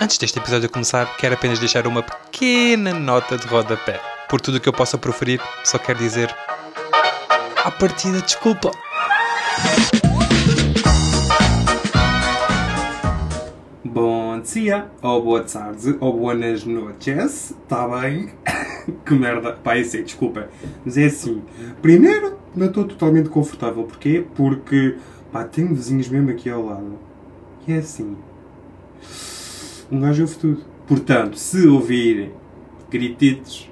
Antes deste episódio começar, quero apenas deixar uma pequena nota de rodapé. Por tudo o que eu possa proferir, só quero dizer. À partida, desculpa. Bom dia, ou boa tarde, ou buenas noches, está bem? que merda, pá, é assim, desculpa. Mas é assim, primeiro, não estou totalmente confortável. Porquê? Porque, pá, tenho vizinhos mesmo aqui ao lado. É assim, um gajo ouve tudo. Portanto, se ouvirem grititos,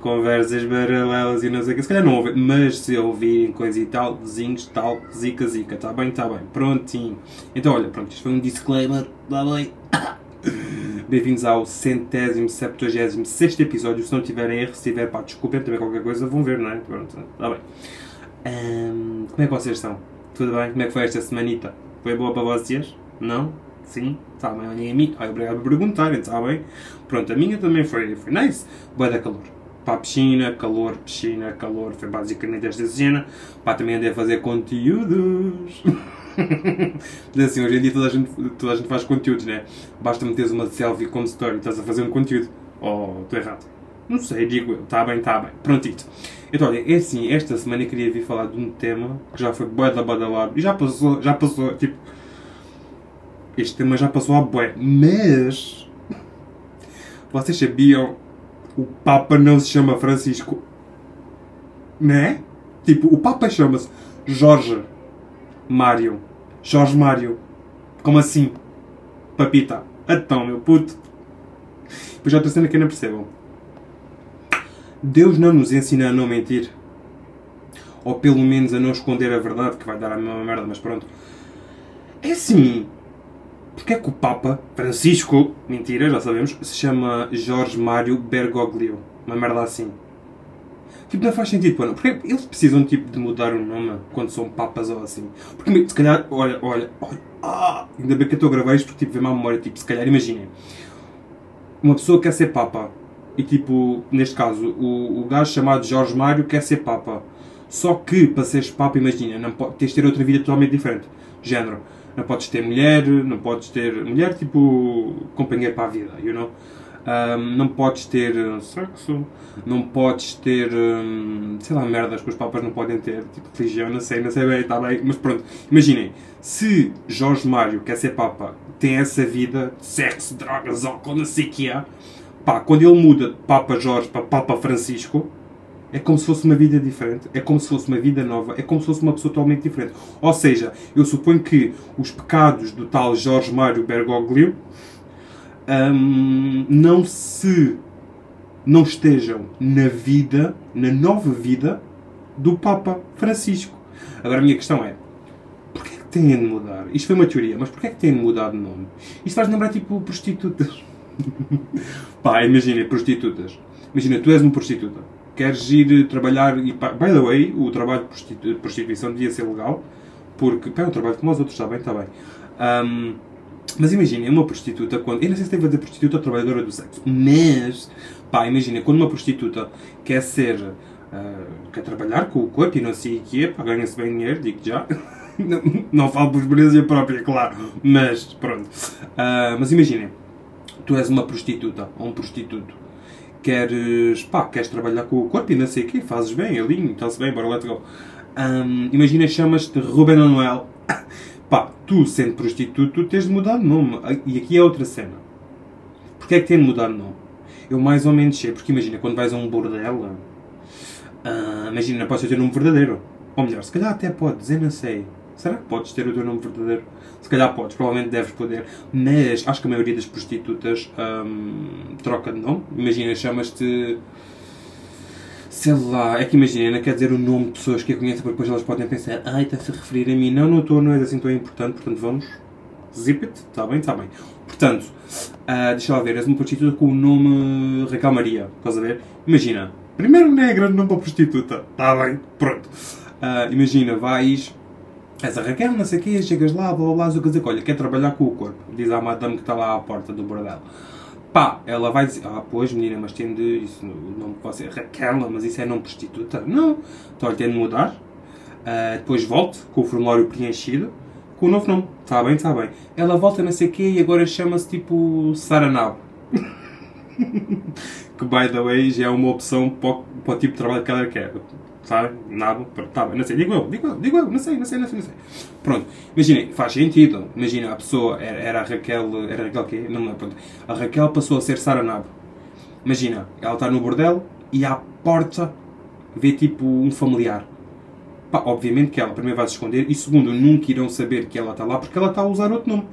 conversas paralelas e não sei o que, se calhar não ouvem, mas se ouvirem coisa e tal, vizinhos, tal, zica, zica, está bem, está bem, prontinho. Então, olha, pronto, isto foi um disclaimer, está bem. Bem-vindos ao centésimo, septuagésimo, sexto episódio. Se não tiverem erro, se tiver, pá, desculpem também qualquer coisa, vão ver, não é? Pronto, está bem. Como é que vocês estão? Tudo bem? Como é que foi esta semanita? Foi boa para vocês? Não? Sim? Está bem, olhem a mim. Ai, obrigado por perguntarem, está bem? Pronto, a minha também foi, foi nice. Boa da calor. Para a piscina, calor, piscina, calor. Foi basicamente esta cena. Pá, também andei a fazer conteúdos. Mas assim, hoje em dia toda a, gente, toda a gente faz conteúdos, né? Basta meteres uma selfie como story estás a fazer um conteúdo. Oh, estou errado. Não sei, digo eu. Está bem, está bem. Prontito. Então, olha, é assim, esta semana eu queria vir falar de um tema que já foi bué da badalado. E já passou, já passou, tipo... Este tema já passou a bué. Mas... Vocês sabiam o Papa não se chama Francisco? Né? Tipo, o Papa chama-se Jorge Mário. Jorge Mário. Como assim? Papita. Então, meu puto. Pois já outra cena que não percebam. Deus não nos ensina a não mentir. Ou pelo menos a não esconder a verdade, que vai dar a mesma merda, mas pronto. É assim. Porquê é que o Papa, Francisco, mentira, já sabemos, se chama Jorge Mário Bergoglio? Uma merda assim. Tipo, não faz sentido, não. Porque eles precisam, tipo, de mudar o nome quando são papas ou assim. Porque, se calhar, olha, olha, olha, ah, ainda bem que eu estou a gravar isto porque, tipo, vem-me à memória, tipo, se calhar, imaginem. Uma pessoa quer ser papa. E, tipo, neste caso, o, o gajo chamado Jorge Mário quer ser papa. Só que, para seres papa, imagina, não pode, tens de ter outra vida totalmente diferente. Género. Não podes ter mulher, não podes ter... Mulher, tipo, companheiro para a vida, you know? Um, não podes ter sexo, não podes ter, um, sei lá, merdas que os papas não podem ter, tipo religião, não sei, não sei bem, está bem, mas pronto. Imaginem, se Jorge Mário quer ser papa, tem essa vida sexo, drogas, álcool, não sei o que é, pá, quando ele muda de Papa Jorge para Papa Francisco, é como se fosse uma vida diferente, é como se fosse uma vida nova, é como se fosse uma pessoa totalmente diferente. Ou seja, eu suponho que os pecados do tal Jorge Mário Bergoglio um, não se não estejam na vida, na nova vida do Papa Francisco. Agora a minha questão é, porquê é que têm de mudar? Isto foi uma teoria, mas porquê é que têm de mudar de nome? Isto faz lembrar tipo prostitutas. Pá, imagina, prostitutas. Imagina, tu és uma prostituta. Queres ir trabalhar e, by the way, o trabalho de prostituição devia ser legal, porque, pá, é um trabalho como os outros, está bem, está bem. Um, mas imaginem, uma prostituta, quando. Eu não sei se tem a ver prostituta ou trabalhadora do sexo, mas. Pá, imagina, quando uma prostituta quer ser. Uh, quer trabalhar com o corpo e não sei o que é, pá, ganha-se bem dinheiro, digo já. não, não falo por experiência própria, claro, mas pronto. Uh, mas imaginem, tu és uma prostituta ou um prostituto, queres. pá, queres trabalhar com o corpo e não sei o que, fazes bem, é lindo, está-se bem, bora let's go. Um, imagina, chamas-te Ruben Manuel. Pá, tu sendo prostituto, tens de mudar de nome. E aqui é outra cena. Porquê é que tem de mudar de nome? Eu mais ou menos sei, porque imagina, quando vais a um bordel, uh, imagina, não podes ter um verdadeiro. Ou melhor, se calhar até podes, eu não sei. Será que podes ter o teu nome verdadeiro? Se calhar podes, provavelmente deves poder. Mas acho que a maioria das prostitutas um, troca de nome. Imagina, chamas-te sei lá, é que imagina, não quer dizer o nome de pessoas que a conhecem, porque depois elas podem pensar, ai, está-se a referir a mim. Não, não estou, não é assim tão importante, portanto vamos. Zip it, está bem, está bem. Portanto, uh, deixa lá ver, és uma prostituta com o nome Raquel Maria, estás a ver? Imagina, primeiro não é grande nome para prostituta, está bem, pronto. Uh, imagina, vais, és a Raquel, não sei o quê, chegas lá, blá blá blá, quer dizer, olha, quer trabalhar com o corpo, diz à madame que está lá à porta do bordel. Pá, ela vai dizer, ah, pois menina, mas tem de, isso, o nome pode ser Raquel, mas isso é nome prostituta. Não, então ele tem de mudar. Uh, depois volte com o formulário preenchido, Com o novo nome. Está bem, está bem. Ela volta não sei o quê e agora chama-se tipo Saranabo. que, by the way, já é uma opção para o, para o tipo de trabalho que ela quer. Sabe? Nabo. Tá bem, não sei. Digo eu, digo eu, digo eu. Não sei, não sei, não sei. Não sei. Pronto. Imaginem, faz sentido. Imagina, a pessoa era, era a Raquel... Era a Raquel quê? Não lembro. Pronto. A Raquel passou a ser Saranabo. Imagina, ela está no bordel e à porta vê tipo um familiar. Pá, obviamente que ela primeiro vai se esconder e segundo, nunca irão saber que ela está lá porque ela está a usar outro nome.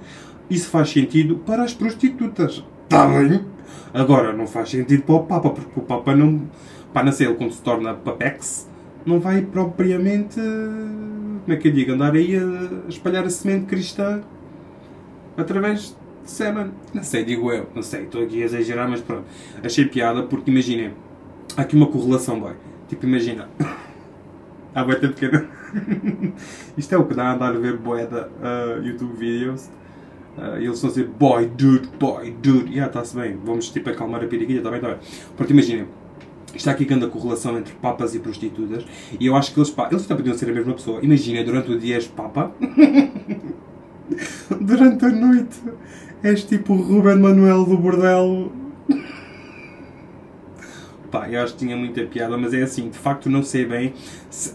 Isso faz sentido para as prostitutas. Está bem? Agora, não faz sentido para o Papa, porque o Papa não. Pá, não sei, ele quando se torna Papex, não vai propriamente. Como é que eu digo? Andar aí a espalhar a semente cristã através de semen. Não sei, digo eu. Não sei, estou aqui a exagerar, mas pronto. Achei piada porque imaginem. Há aqui uma correlação, boy. Tipo, imagina. Há boi tempo pequeno. Isto é o que dá a andar a ver boeda uh, YouTube videos. Uh, eles a dizer boy, dude, boy, dude. Yeah, está-se bem. Vamos tipo acalmar a periquilha, está bem, está bem. Porque imaginem. Está aqui grande a correlação entre papas e prostitutas. E eu acho que eles, pá, eles até podiam ser a mesma pessoa. Imagina, durante o dia és papa. durante a noite és tipo o Ruben Manuel do bordel. Pá, eu acho que tinha muita piada, mas é assim, de facto não sei bem,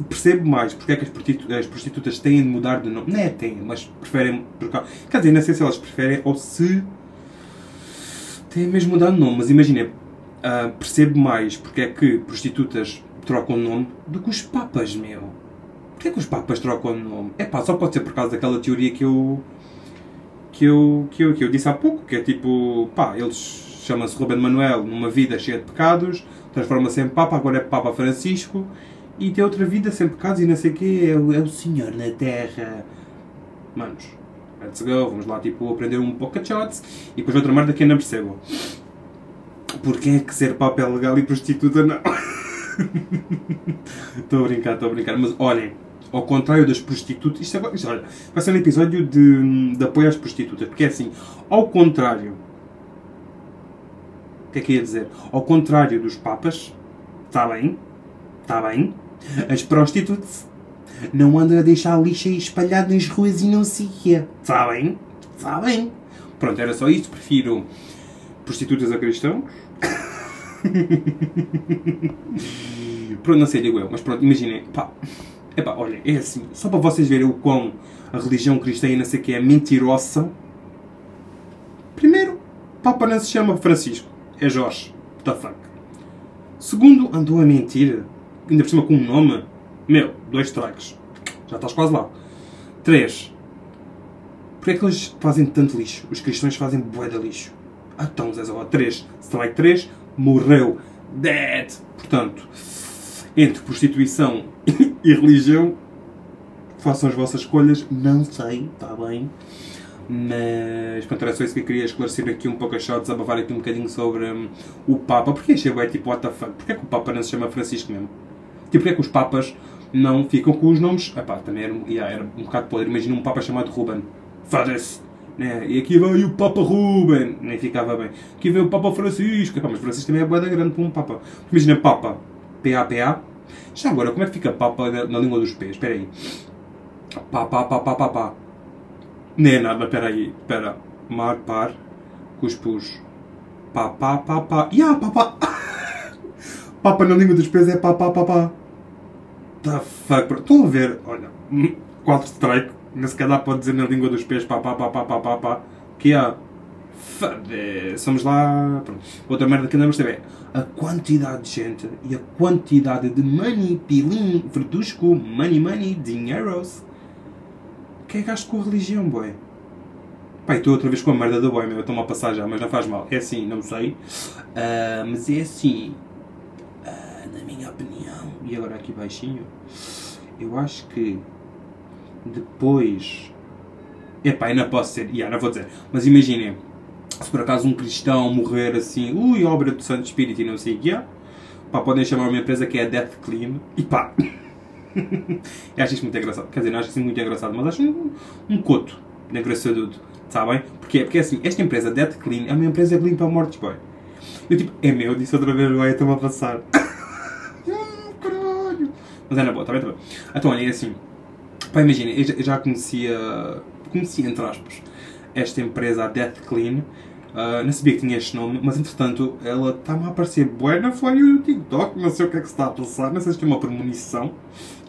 percebo mais porque é que as prostitutas, as prostitutas têm de mudar de nome. Não é têm, mas preferem. Quer dizer, não sei se elas preferem ou se têm mesmo mudar de nome, mas imagina, uh, percebo mais porque é que prostitutas trocam nome do que os papas, meu. Porquê é que os papas trocam nome? É pá, só pode ser por causa daquela teoria que eu. que eu, que eu, que eu disse há pouco, que é tipo, pá, eles chamam-se Ruben Manuel numa vida cheia de pecados, transforma-se em Papa, agora é Papa Francisco, e tem outra vida sem pecados e não sei o quê, é o, é o Senhor na Terra. Manos, let's go, vamos lá tipo aprender um shots, e depois outra merda que eu não percebo. Porquê é que ser Papa é legal e prostituta não? Estou a brincar, estou a brincar, mas olhem, ao contrário das prostitutas, isto, é, isto olha, vai ser um episódio de, de apoio às prostitutas, porque é assim, ao contrário que é que ia dizer? Ao contrário dos papas, está bem, está bem, as prostitutas não andam a deixar lixo aí espalhado nas ruas e não o quê. Está bem, está bem. Pronto, era só isso. Prefiro prostitutas a cristãos. pronto, não sei, digo eu, mas pronto, imaginem, pá. Epá, olha, é assim, só para vocês verem o quão a religião cristã e não sei o que é mentirosa. Primeiro, Papa não se chama Francisco é Jorge. The fuck? Segundo, andou a mentir. Ainda por cima com um nome. Meu, dois strikes. Já estás quase lá. Três. Porquê é que eles fazem tanto lixo? Os cristãos fazem bué de lixo. Então, Zó, três. Strike três. Morreu. Dead. Portanto, entre prostituição e religião, façam as vossas escolhas. Não sei, está bem. Mas pronto, era só isso que eu queria esclarecer aqui um pouco a shot, desabafar aqui um bocadinho sobre um, o Papa. Porque achei é tipo, what the fuck? Porquê que o Papa não se chama Francisco mesmo? Tipo, porquê que os Papas não ficam com os nomes? Epá, também era, yeah, era um bocado podre. Imagina um Papa chamado Ruben. Foda-se! Né? E aqui veio o Papa Ruben. Nem ficava bem. Aqui veio o Papa Francisco. Epá, mas Francisco também é boeda grande para um Papa. Imagina Papa. P-A-P-A. Já agora, como é que fica Papa na, língua dos pés? Espera aí. Papa, papa, papa, papa. Nem é nada, peraí, pera. Mar, par, cuspus. Pá, pá, pá, pá. Ya, pá, pá. Papa na língua dos pés é pá, pá, pá, pá. The fuck, bro. Estão a ver? Olha, 4 strike. Se calhar pode dizer na língua dos pés pá, pá, pá, pá, pá, pá, pá. Que é. Somos lá. Pronto. Outra merda que andamos ver. A quantidade de gente e a quantidade de money, pilim, frutusco, money, money, dinheiros que é gasto com a religião, boy? Pai, estou outra vez com a merda da boy, meu. Estou-me a passar já, mas não faz mal. É assim, não sei. Uh, mas é assim. Uh, na minha opinião. E agora aqui baixinho. Eu acho que. Depois. Epá, ainda posso ser. Yeah, não vou dizer. Mas imaginem. Se por acaso um cristão morrer assim. Ui, obra do Santo Espírito e não sei o que é. Pá, podem chamar uma empresa que é Death Clean. E pá. eu acho isto muito engraçado. Quer dizer, não acho isso muito engraçado, mas acho um, um coto de engraçadudo. Sabem? Porque, porque assim, esta empresa Dead Clean é uma empresa que limpa mortes, boy. Eu tipo, é meu, disse outra vez, vai, estou-me a passar. hum, caralho. Mas é na boa, está bem, está bem. Então, olha, é assim. Pá, imagina, eu já conhecia conheci, entre aspas, esta empresa, a Death Clean. Uh, não sabia que tinha este nome, mas entretanto ela está-me a aparecer buena foi o TikTok, não sei o que é que se está a passar, não sei se tem uma premonição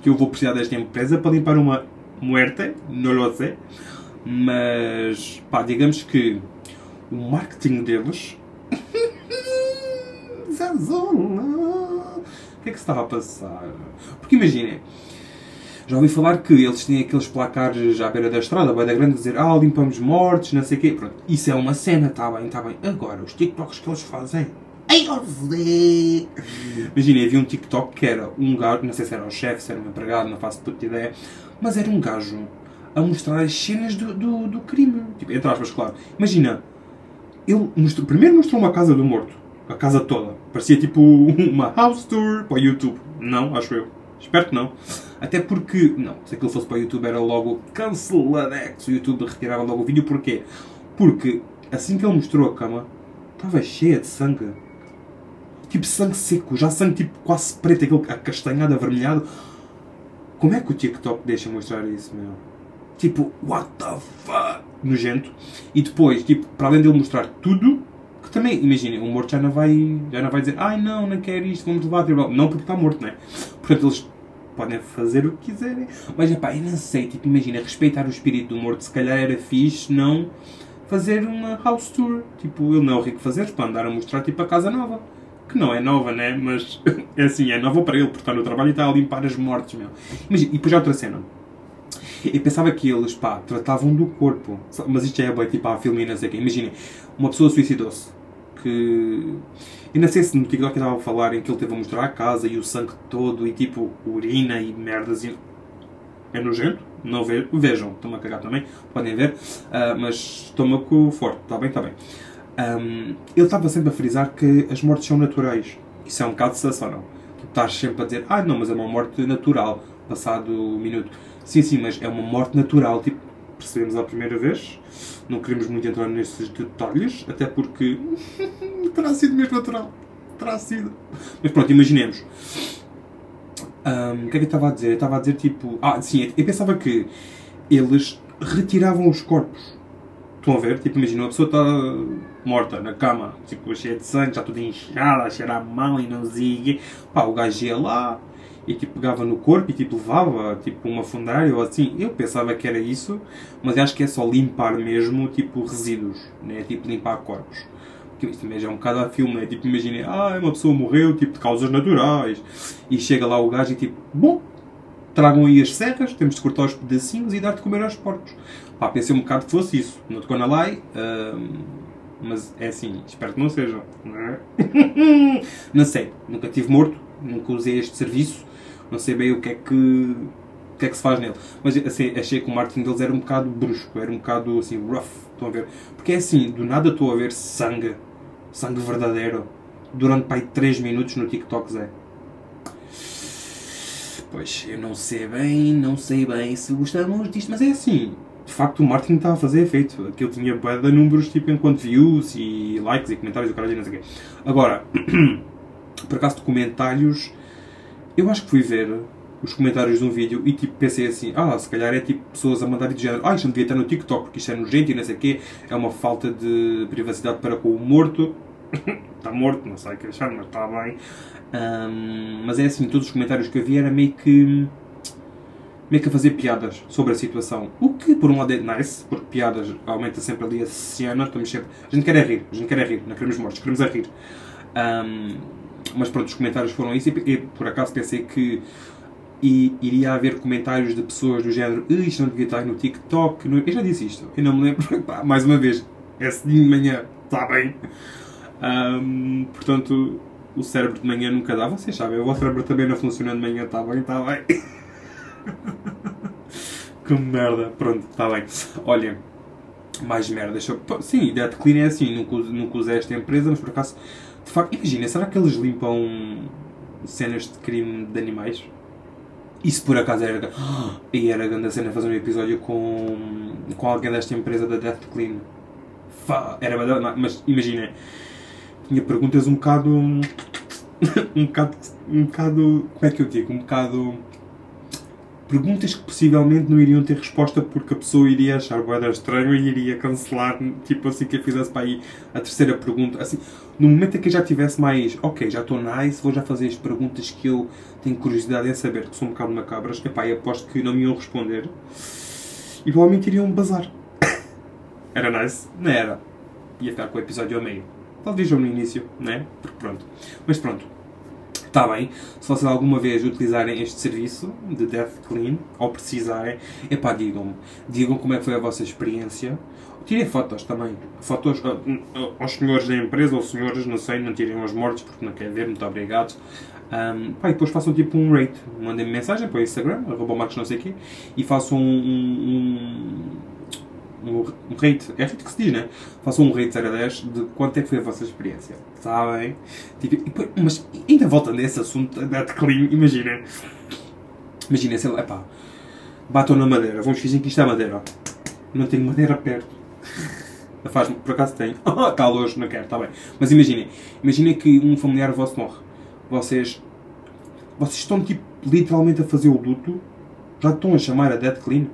que eu vou precisar desta empresa para limpar uma muerte, não lo sei. Mas, pá, digamos que o marketing deles. Zazona! O que é que se estava a passar? Porque imaginem, já ouvi falar que eles têm aqueles placares à beira da estrada, bem da grande, dizer ah, limpamos mortes, não sei o quê. Pronto, isso é uma cena, está bem, está bem. Agora, os TikToks que eles fazem. Ai, Imagina, havia um TikTok que era um gajo, não sei se era o chefe, se era um empregado, não faço puta ideia, mas era um gajo a mostrar as cenas do, do, do crime. Tipo, entre aspas, claro. Imagina, ele mostrou, primeiro mostrou uma casa do morto, a casa toda. Parecia tipo uma house tour para o YouTube. Não, acho eu. Espero que não. Até porque, não, se aquilo fosse para o YouTube era logo canceladex. O YouTube retirava logo o vídeo. Porquê? Porque assim que ele mostrou a cama, estava cheia de sangue. Tipo sangue seco, já sangue tipo quase preto, aquele acastanhado, avermelhado. Como é que o TikTok deixa mostrar isso, meu? Tipo, what the fuck? Nojento. E depois, tipo, para além dele mostrar tudo, que também, imaginem, o morto já não vai, já não vai dizer, ai não, não quero isto, vamos levar a. Não porque está morto, não é? Portanto, eles podem fazer o que quiserem. Mas, pá, eu não sei, tipo, imagina, respeitar o espírito do morto, se calhar era fixe não fazer uma house tour. Tipo, ele não é o rico fazer para andar a mostrar, tipo, a casa nova que não é nova, né? Mas é assim, é nova para ele, porque está no trabalho e está a limpar as mortes, meu. Imagina, e depois já outra cena. Eu pensava que eles, pá, tratavam do corpo. Mas isto já é bem, tipo, a filme e não sei o quê. Imaginem, uma pessoa suicidou-se. Que... E não sei se no TikTok estava a falar em que ele teve a mostrar a casa e o sangue todo e, tipo, urina e merdas e... É nojento? Não ve... vejam, estão a cagar também, podem ver. Uh, mas estômago forte, está bem, está bem. Um, ele estava sempre a frisar que as mortes são naturais. Isso é um bocado de sensação, não? Tu estás sempre a dizer, ah, não, mas é uma morte natural, passado um minuto. Sim, sim, mas é uma morte natural, tipo, percebemos a primeira vez. Não queremos muito entrar nesses detalhes, até porque terá sido mesmo natural. Terá sido. Mas pronto, imaginemos. Um, o que é que eu estava a dizer? Eu estava a dizer tipo. Ah, sim, eu pensava que eles retiravam os corpos Estão a ver? Tipo, imagina, uma pessoa está morta na cama, tipo, cheia de sangue, já tudo inchada, a cheirar mal e não zigue. Pá, o gajo ia lá e tipo, pegava no corpo e tipo, levava, tipo, uma fundária ou assim. Eu pensava que era isso, mas acho que é só limpar mesmo, tipo, resíduos, né? Tipo, limpar corpos. Porque isto também já é um bocado a filme, né? Tipo, imagina, ah, uma pessoa morreu, tipo, de causas naturais. E chega lá o gajo e tipo, bom, tragam aí as serras, temos de cortar os pedacinhos e dar de comer aos porcos. Pá, pensei um bocado que fosse isso. Não tocou na lei, uh, mas é assim, espero que não seja. Não, é? não sei, nunca tive morto, nunca usei este serviço, não sei bem o que é que, o que, é que se faz nele. Mas assim, achei que o marketing deles era um bocado brusco, era um bocado assim, rough, estão a ver? Porque é assim, do nada estou a ver sangue, sangue verdadeiro, durante pai 3 minutos no TikTok, Zé. Pois, eu não sei bem, não sei bem se gostamos disto, mas é assim, de facto o marketing estava a fazer efeito. Aquilo tinha de números tipo enquanto views e likes e comentários e caralho não sei o quê. Agora, por acaso de comentários, eu acho que fui ver os comentários de um vídeo e tipo pensei assim, ah, se calhar é tipo pessoas a mandar de género, ah, isto não devia estar no TikTok porque isto é nojento e não sei o quê, é uma falta de privacidade para com o morto. está morto, não sei o que achar, mas está bem. Um, mas é assim, todos os comentários que eu vi era meio que meio que a fazer piadas sobre a situação. O que, por um lado, é nice, porque piadas aumenta sempre ali a cena, estamos sempre... A gente quer é rir, a gente quer é rir, não queremos mortos, queremos é rir. Um, mas pronto, os comentários foram isso e, por acaso pensei que e iria haver comentários de pessoas do género isto não devia estar no TikTok. No... Eu já disse isto, eu não me lembro. Pá, mais uma vez, é de manhã, está bem. Um, portanto, o cérebro de manhã nunca dá. Vocês sabem, o vosso cérebro também não funciona de manhã, está bem, está bem. que merda. Pronto, está bem. Olha, mais merda. Deixa eu... Sim, Dead Clean é assim. Nunca usei esta empresa, mas por acaso. De facto, imagina, será que eles limpam cenas de crime de animais? Isso por acaso era. E era grande a cena fazer um episódio com, com alguém desta empresa da Death Clean. Era mas imagina, tinha perguntas um bocado. um bocado. um bocado. como é que eu digo? Um bocado perguntas que possivelmente não iriam ter resposta porque a pessoa iria achar boeda estranho e iria cancelar, tipo assim que eu fizesse para aí a terceira pergunta. Assim, no momento em que eu já tivesse mais, ok, já estou nice, vou já fazer as perguntas que eu tenho curiosidade em saber, que são um bocado macabras, epá, eu aposto que não me iam responder e provavelmente iriam bazar. era nice? Não era. Ia ficar com o episódio ao meio. Talvez no início, né? Porque pronto. Mas pronto. Está bem. Se vocês alguma vez utilizarem este serviço de Death Clean, ou precisarem, epá, digam-me. Digam como é que foi a vossa experiência. Tirem fotos também. Fotos uh, aos senhores da empresa, ou senhores, não sei, não tirem aos mortos porque não querem ver, muito obrigado. Um, pá, e depois façam tipo um rate. Mandem-me mensagem para o Instagram, arroba não sei quê, e façam um, um um, um rate, é assim que se diz, né? Façam um rate 0 a 10 de quanto é que foi a vossa experiência. Sabem? Tipo, mas ainda voltando a esse assunto da clean, imaginem. Imaginem, sei lá, pá, batam na madeira, vamos fingir que isto é madeira. Não tenho madeira perto. Faz, por acaso tem. Está longe, não quero, está bem. Mas imaginem, imaginem que um familiar vosso morre. Vocês, vocês estão tipo literalmente a fazer o luto, já estão a chamar a dead clean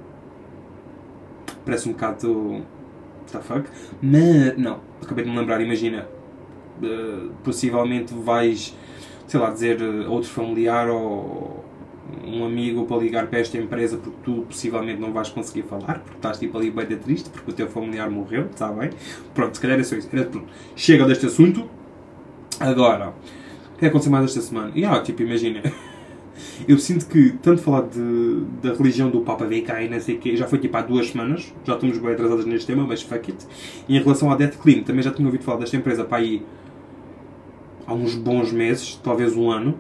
parece um bocado. What the fuck? Mas, não, acabei de me lembrar, imagina, uh, possivelmente vais, sei lá, dizer a outro familiar ou um amigo para ligar para esta empresa porque tu possivelmente não vais conseguir falar, porque estás tipo ali bem triste porque o teu familiar morreu, está bem? Pronto, se calhar é só isso. Era, pronto. Chega deste assunto. Agora, o que é aconteceu mais esta semana? E ah, tipo, imagina. Eu sinto que, tanto falar de, da religião do Papa VK e não sei o quê, já foi tipo há duas semanas, já estamos bem atrasados neste tema, mas fuck it. E em relação à Death Clean, também já tinha ouvido falar desta empresa para aí há uns bons meses, talvez um ano.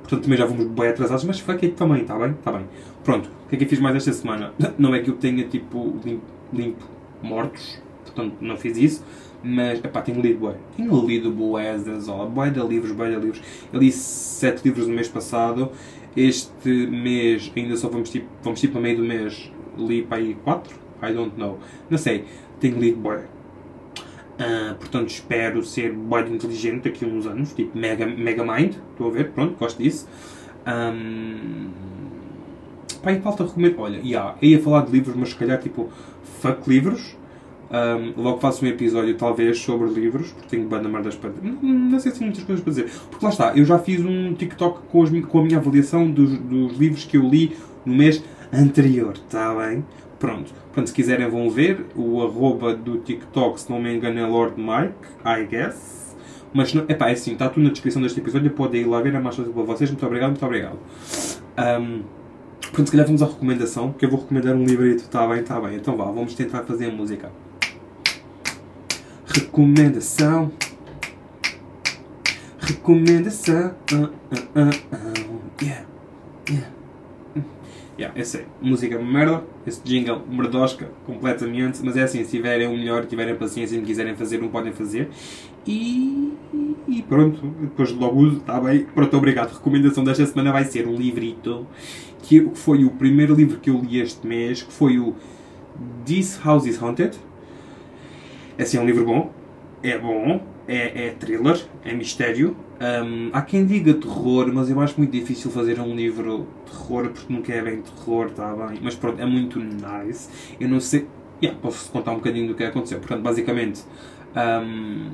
Portanto, também já vamos bem atrasados, mas fuck it também, está bem? Está bem. Pronto, o que é que eu fiz mais esta semana? Não é que eu tenha tipo limpo, limpo mortos, portanto não fiz isso, mas epá, tenho lido bué. Tenho lido bué das aulas, bué de livros, bué de livros. Eu li sete livros no mês passado. Este mês ainda só vamos tipo, vamos tipo a meio do mês. Li para aí quatro? I don't know. Não sei. Tenho lido bué. Uh, portanto, espero ser bué inteligente daqui a uns anos. Tipo, mega, mega mind. Estou a ver, pronto, gosto disso. Um, pá, e falta recomendo. Olha, yeah, eu ia falar de livros, mas se calhar tipo, fuck livros um, logo faço um episódio, talvez, sobre livros, porque tenho banda merdas para não, não sei se tem muitas coisas para dizer. Porque lá está, eu já fiz um TikTok com, as, com a minha avaliação dos, dos livros que eu li no mês anterior, está bem? Pronto. Portanto, se quiserem vão ver. O arroba do TikTok, se não me engano, é Lord Mike, I guess. Mas, não, epá, é assim, está tudo na descrição deste episódio, podem ir lá ver, é mais fácil para vocês. Muito obrigado, muito obrigado. Um, portanto, se calhar vamos à recomendação, que eu vou recomendar um livrito, está bem, está bem. Então vá, vamos tentar fazer a música. Recomendação. Recomendação. Uh, uh, uh, yeah. Yeah. Yeah, eu sei. Música merda. Esse jingle merdosca completamente. Mas é assim, se tiverem o melhor, tiverem paciência e me quiserem fazer, não podem fazer. E, e pronto. Depois logo uso. Está bem. Pronto, obrigado. Recomendação desta semana vai ser um livrito. Que foi o primeiro livro que eu li este mês. Que foi o This House is Haunted assim, é um livro bom, é bom, é, é thriller, é mistério. Um, há quem diga terror, mas eu acho muito difícil fazer um livro terror porque nunca é bem terror, está bem? Mas pronto, é muito nice. Eu não sei. Yeah, posso contar um bocadinho do que aconteceu. Portanto, basicamente, um,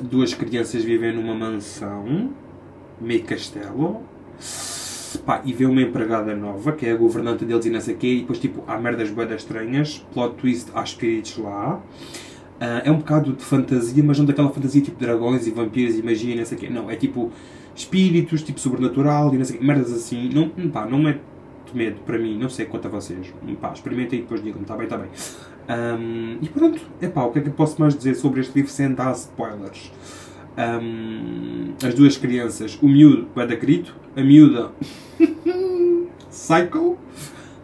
duas crianças vivem numa mansão, meio castelo. Pá, e vê uma empregada nova, que é a governanta deles e não sei o quê, e depois, tipo, há merdas boedas estranhas, plot twist, há espíritos lá. Uh, é um bocado de fantasia, mas não daquela fantasia tipo dragões e vampiros e magia e não sei o quê. Não, é tipo espíritos, tipo sobrenatural e não sei o quê. Merdas assim. Não, pá, não é de medo para mim, não sei quanto a vocês. Pá, experimentem e depois digam-me, está bem, está bem. Um, e pronto, é pá, o que é que eu posso mais dizer sobre este livro sem dar spoilers? Um, as duas crianças, o miúdo é da grito, a miúda psycho,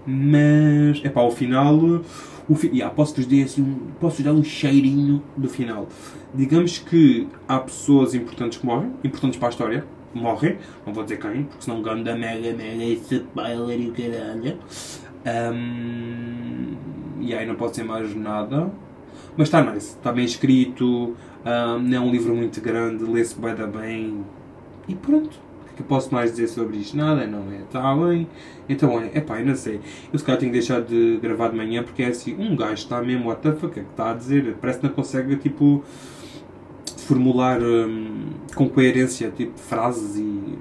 mas é pá, ao final o yeah, posso-vos dar assim, posso dar um cheirinho do final. Digamos que há pessoas importantes que morrem, importantes para a história, morrem, não vou dizer quem, porque senão ganda mega mega spoiler e o caralho. Um, e aí não pode ser mais nada. Mas está nice, está bem escrito, um, é um livro muito grande, lê-se bem bem. E pronto. Que posso mais dizer sobre isto? Nada, não é? Está bem? Então é, epá, eu não sei. Eu se calhar tenho que deixar de gravar de manhã porque é assim, um gajo está mesmo, what the fuck, é que está a dizer? Parece que não consegue, tipo, formular hum, com coerência, tipo, frases e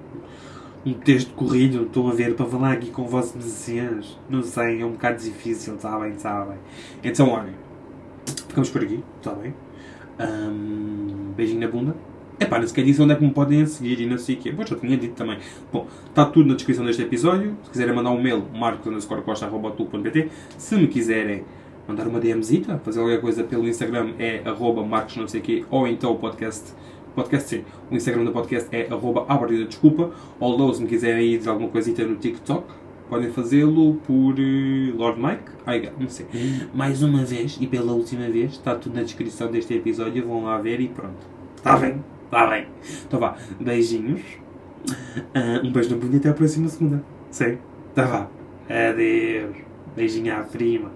um texto corrido, estou a ver, para falar aqui com vossos desenhos. Não sei, é um bocado difícil, está bem, está bem. Então, olhem, ficamos por aqui, está bem? Um, beijinho na bunda. Epá, não sequer disse onde é que me podem seguir e não sei o quê. Pois, já tinha dito também. Bom, está tudo na descrição deste episódio. Se quiserem mandar um mail, marcos.costa.pt Se me quiserem mandar uma DMzita, fazer qualquer coisa pelo Instagram, é arroba marcos não sei o quê, ou então o podcast podcast sim. O Instagram do podcast é arroba desculpa. Ou se me quiserem ir dizer alguma coisita no TikTok, podem fazê-lo por uh, Lord Mike. Ai, não sei. Mais uma vez, e pela última vez, está tudo na descrição deste episódio. Vão lá ver e pronto. Está bem? Bem. Então vá. Beijinhos. Uh, um beijo na bunda e até a próxima segunda. Sim. Tá vá. Adeus. Beijinho à prima.